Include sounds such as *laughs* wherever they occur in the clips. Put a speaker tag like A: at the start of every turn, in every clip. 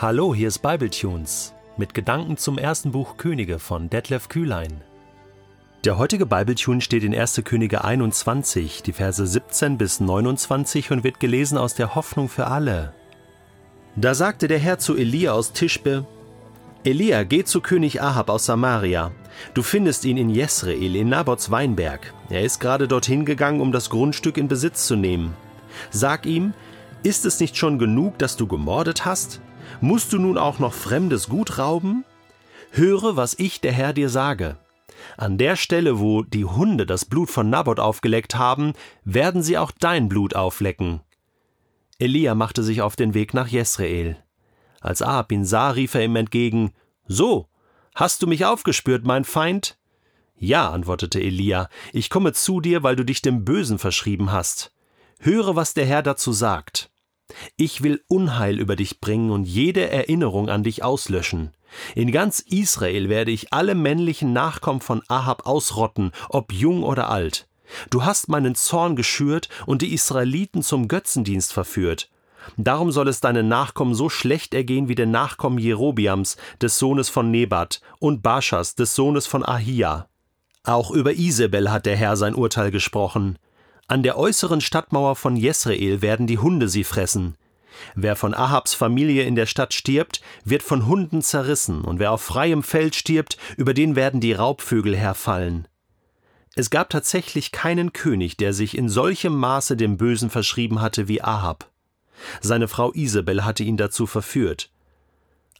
A: Hallo, hier ist Bibletunes mit Gedanken zum ersten Buch Könige von Detlef Kühlein. Der heutige Bibletune steht in 1. Könige 21, die Verse 17 bis 29 und wird gelesen aus der Hoffnung für alle. Da sagte der Herr zu Elia aus Tischbe: Elia, geh zu König Ahab aus Samaria. Du findest ihn in Jesreel, in Nabots Weinberg. Er ist gerade dorthin gegangen, um das Grundstück in Besitz zu nehmen. Sag ihm, ist es nicht schon genug, dass du gemordet hast? Musst du nun auch noch fremdes Gut rauben? Höre, was ich, der Herr, dir sage. An der Stelle, wo die Hunde das Blut von Naboth aufgeleckt haben, werden sie auch dein Blut auflecken. Elia machte sich auf den Weg nach Jesreel. Als Ahab ihn sah, rief er ihm entgegen: So, hast du mich aufgespürt, mein Feind? Ja, antwortete Elia, ich komme zu dir, weil du dich dem Bösen verschrieben hast. Höre, was der Herr dazu sagt. Ich will Unheil über dich bringen und jede Erinnerung an dich auslöschen. In ganz Israel werde ich alle männlichen Nachkommen von Ahab ausrotten, ob jung oder alt. Du hast meinen Zorn geschürt und die Israeliten zum Götzendienst verführt. Darum soll es deinen Nachkommen so schlecht ergehen wie den Nachkommen Jerobiams, des Sohnes von Nebat, und Baschas, des Sohnes von Ahia. Auch über Isabel hat der Herr sein Urteil gesprochen. An der äußeren Stadtmauer von Jesreel werden die Hunde sie fressen. Wer von Ahabs Familie in der Stadt stirbt, wird von Hunden zerrissen, und wer auf freiem Feld stirbt, über den werden die Raubvögel herfallen. Es gab tatsächlich keinen König, der sich in solchem Maße dem Bösen verschrieben hatte wie Ahab. Seine Frau Isabel hatte ihn dazu verführt.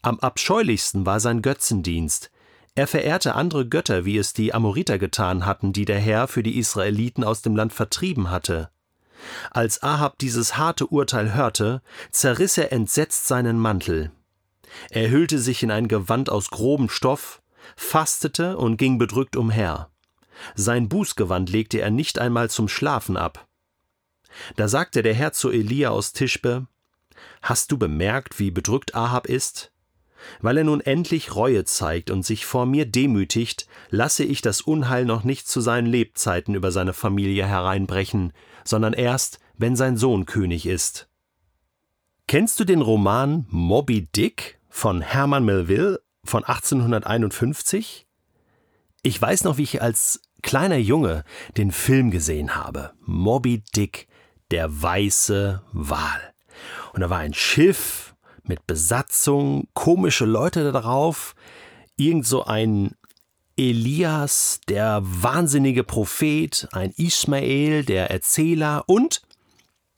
A: Am abscheulichsten war sein Götzendienst, er verehrte andere Götter, wie es die Amoriter getan hatten, die der Herr für die Israeliten aus dem Land vertrieben hatte. Als Ahab dieses harte Urteil hörte, zerriss er entsetzt seinen Mantel. Er hüllte sich in ein Gewand aus grobem Stoff, fastete und ging bedrückt umher. Sein Bußgewand legte er nicht einmal zum Schlafen ab. Da sagte der Herr zu Elia aus Tischbe: Hast du bemerkt, wie bedrückt Ahab ist? Weil er nun endlich Reue zeigt und sich vor mir demütigt, lasse ich das Unheil noch nicht zu seinen Lebzeiten über seine Familie hereinbrechen, sondern erst, wenn sein Sohn König ist. Kennst du den Roman Moby Dick von Herman Melville von 1851? Ich weiß noch, wie ich als kleiner Junge den Film gesehen habe. Moby Dick, der weiße Wal. Und da war ein Schiff mit Besatzung, komische Leute darauf, irgend so ein Elias, der wahnsinnige Prophet, ein Ismael, der Erzähler und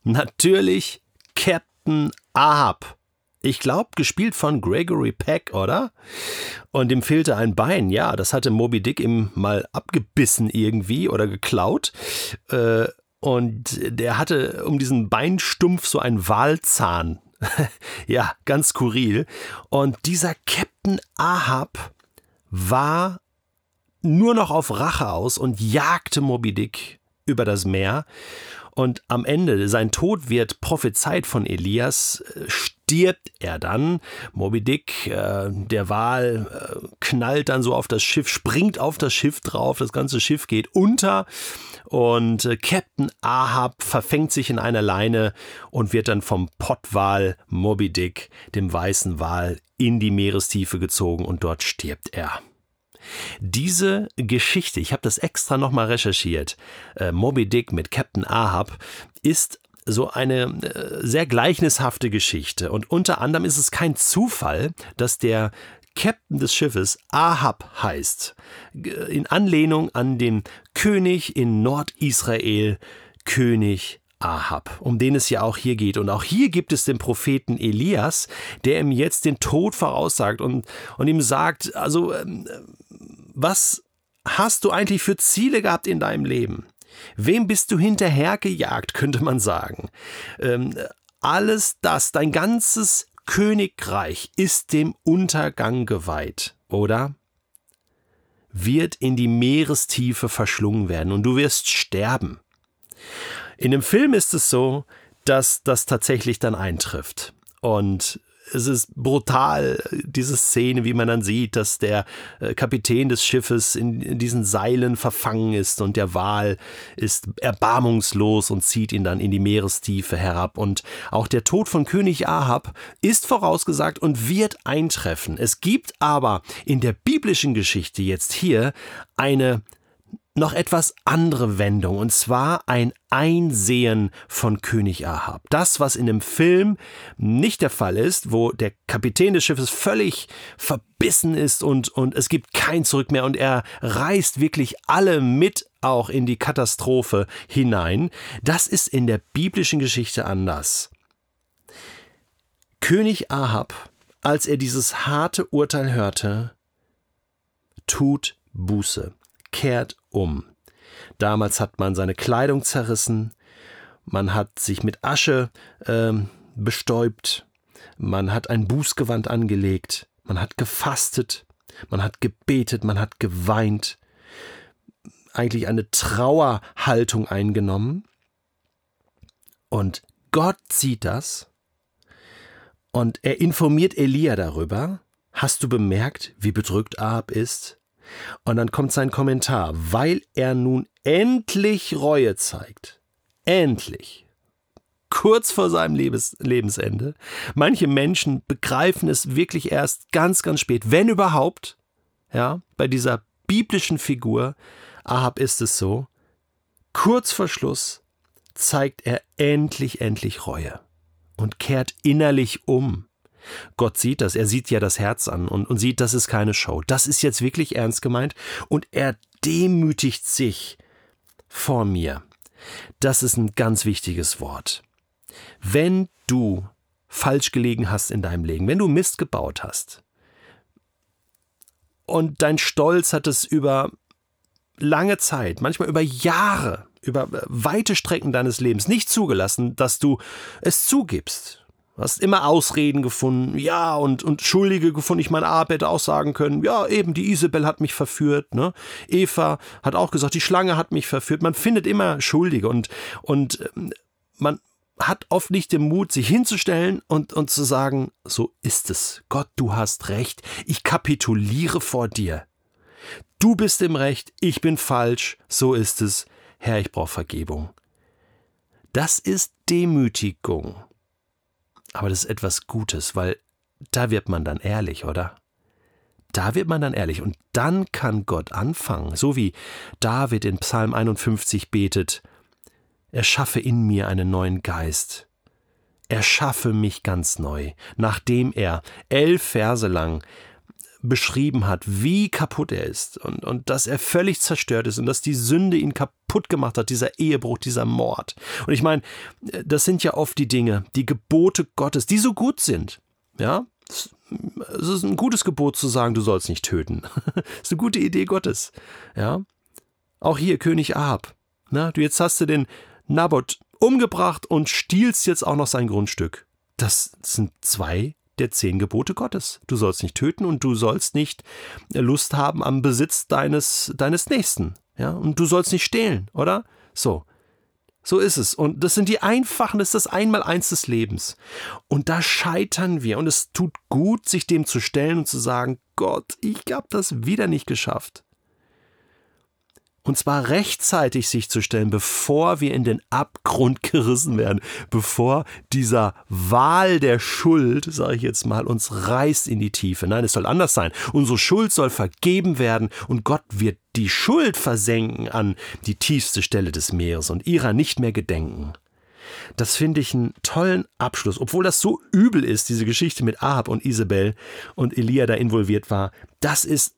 A: natürlich Captain Ahab. Ich glaube, gespielt von Gregory Peck, oder? Und ihm fehlte ein Bein. Ja, das hatte Moby Dick ihm mal abgebissen irgendwie oder geklaut. Äh, und der hatte um diesen Beinstumpf so einen Walzahn *laughs* ja, ganz skurril. Und dieser Captain Ahab war nur noch auf Rache aus und jagte Moby Dick über das Meer. Und am Ende, sein Tod wird prophezeit von Elias, äh, stirbt er dann. Moby Dick, äh, der Wal, äh, knallt dann so auf das Schiff, springt auf das Schiff drauf, das ganze Schiff geht unter und äh, Captain Ahab verfängt sich in einer Leine und wird dann vom Pottwal Moby Dick, dem weißen Wal, in die Meerestiefe gezogen und dort stirbt er. Diese Geschichte, ich habe das extra nochmal recherchiert, äh, Moby Dick mit Captain Ahab, ist so eine äh, sehr gleichnishafte Geschichte. Und unter anderem ist es kein Zufall, dass der Captain des Schiffes Ahab heißt, in Anlehnung an den König in Nordisrael, König Ahab, um den es ja auch hier geht. Und auch hier gibt es den Propheten Elias, der ihm jetzt den Tod voraussagt und, und ihm sagt, also ähm, was hast du eigentlich für Ziele gehabt in deinem Leben? Wem bist du hinterhergejagt, könnte man sagen. Ähm, alles das, dein ganzes Königreich ist dem Untergang geweiht, oder? Wird in die Meerestiefe verschlungen werden und du wirst sterben. In dem Film ist es so, dass das tatsächlich dann eintrifft. Und es ist brutal, diese Szene, wie man dann sieht, dass der äh, Kapitän des Schiffes in, in diesen Seilen verfangen ist und der Wal ist erbarmungslos und zieht ihn dann in die Meerestiefe herab. Und auch der Tod von König Ahab ist vorausgesagt und wird eintreffen. Es gibt aber in der biblischen Geschichte jetzt hier eine noch etwas andere Wendung, und zwar ein Einsehen von König Ahab. Das, was in dem Film nicht der Fall ist, wo der Kapitän des Schiffes völlig verbissen ist und, und es gibt kein Zurück mehr und er reißt wirklich alle mit auch in die Katastrophe hinein. Das ist in der biblischen Geschichte anders. König Ahab, als er dieses harte Urteil hörte, tut Buße kehrt um. Damals hat man seine Kleidung zerrissen, man hat sich mit Asche äh, bestäubt, man hat ein Bußgewand angelegt, man hat gefastet, man hat gebetet, man hat geweint, eigentlich eine Trauerhaltung eingenommen. Und Gott sieht das und er informiert Elia darüber. Hast du bemerkt, wie bedrückt Ahab ist? Und dann kommt sein Kommentar, weil er nun endlich Reue zeigt. Endlich. Kurz vor seinem Lebens Lebensende. Manche Menschen begreifen es wirklich erst ganz, ganz spät, wenn überhaupt. Ja, bei dieser biblischen Figur Ahab ist es so. Kurz vor Schluss zeigt er endlich, endlich Reue und kehrt innerlich um. Gott sieht das, er sieht ja das Herz an und, und sieht, das ist keine Show. Das ist jetzt wirklich ernst gemeint und er demütigt sich vor mir. Das ist ein ganz wichtiges Wort. Wenn du falsch gelegen hast in deinem Leben, wenn du Mist gebaut hast und dein Stolz hat es über lange Zeit, manchmal über Jahre, über weite Strecken deines Lebens nicht zugelassen, dass du es zugibst Du hast immer Ausreden gefunden, ja, und, und Schuldige gefunden. Ich meine, Ab hätte auch sagen können, ja, eben, die Isabel hat mich verführt, ne? Eva hat auch gesagt, die Schlange hat mich verführt. Man findet immer Schuldige und, und ähm, man hat oft nicht den Mut, sich hinzustellen und, und zu sagen, so ist es. Gott, du hast recht. Ich kapituliere vor dir. Du bist im Recht, ich bin falsch, so ist es. Herr, ich brauche Vergebung. Das ist Demütigung. Aber das ist etwas Gutes, weil da wird man dann ehrlich, oder? Da wird man dann ehrlich und dann kann Gott anfangen, so wie David in Psalm 51 betet, erschaffe in mir einen neuen Geist, erschaffe mich ganz neu, nachdem er elf Verse lang beschrieben hat, wie kaputt er ist und, und dass er völlig zerstört ist und dass die Sünde ihn kaputt gemacht hat, dieser Ehebruch, dieser Mord. Und ich meine, das sind ja oft die Dinge, die Gebote Gottes, die so gut sind. Ja, es ist ein gutes Gebot zu sagen, du sollst nicht töten. *laughs* das ist eine gute Idee Gottes. Ja, auch hier König Ahab. Na, du jetzt hast du den Naboth umgebracht und stiehlst jetzt auch noch sein Grundstück. Das sind zwei der zehn Gebote Gottes. Du sollst nicht töten und du sollst nicht Lust haben am Besitz deines, deines Nächsten. Ja, und du sollst nicht stehlen, oder? So. So ist es. Und das sind die einfachen, das ist das Einmaleins des Lebens. Und da scheitern wir. Und es tut gut, sich dem zu stellen und zu sagen, Gott, ich habe das wieder nicht geschafft. Und zwar rechtzeitig sich zu stellen, bevor wir in den Abgrund gerissen werden, bevor dieser Wal der Schuld, sage ich jetzt mal, uns reißt in die Tiefe. Nein, es soll anders sein. Unsere Schuld soll vergeben werden und Gott wird die Schuld versenken an die tiefste Stelle des Meeres und ihrer nicht mehr gedenken. Das finde ich einen tollen Abschluss, obwohl das so übel ist, diese Geschichte mit Ahab und Isabel und Elia da involviert war. Das ist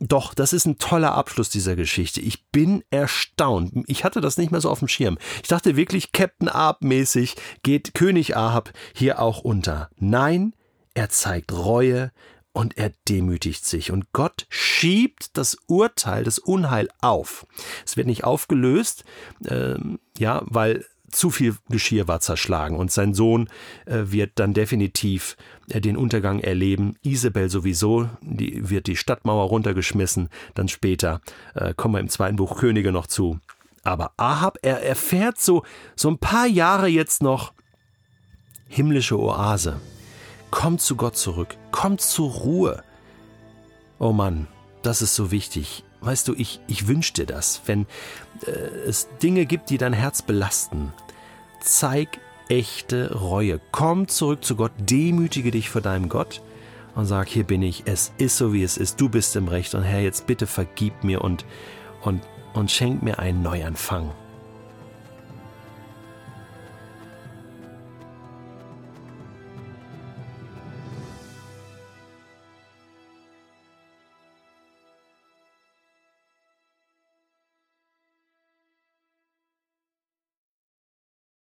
A: doch, das ist ein toller Abschluss dieser Geschichte. Ich bin erstaunt. Ich hatte das nicht mehr so auf dem Schirm. Ich dachte wirklich, Captain Ahab-mäßig geht König Ahab hier auch unter. Nein, er zeigt Reue und er demütigt sich. Und Gott schiebt das Urteil, das Unheil auf. Es wird nicht aufgelöst, ähm, ja, weil zu viel Geschirr war zerschlagen und sein Sohn äh, wird dann definitiv äh, den Untergang erleben. Isabel sowieso, die wird die Stadtmauer runtergeschmissen. Dann später äh, kommen wir im zweiten Buch Könige noch zu. Aber Ahab, er erfährt so, so ein paar Jahre jetzt noch himmlische Oase. Kommt zu Gott zurück. Kommt zur Ruhe. Oh Mann, das ist so wichtig. Weißt du, ich, ich wünsche dir das, wenn äh, es Dinge gibt, die dein Herz belasten. Zeig echte Reue. Komm zurück zu Gott, demütige dich vor deinem Gott und sag, hier bin ich, es ist so wie es ist, du bist im Recht und Herr, jetzt bitte vergib mir und, und, und schenk mir einen Neuanfang.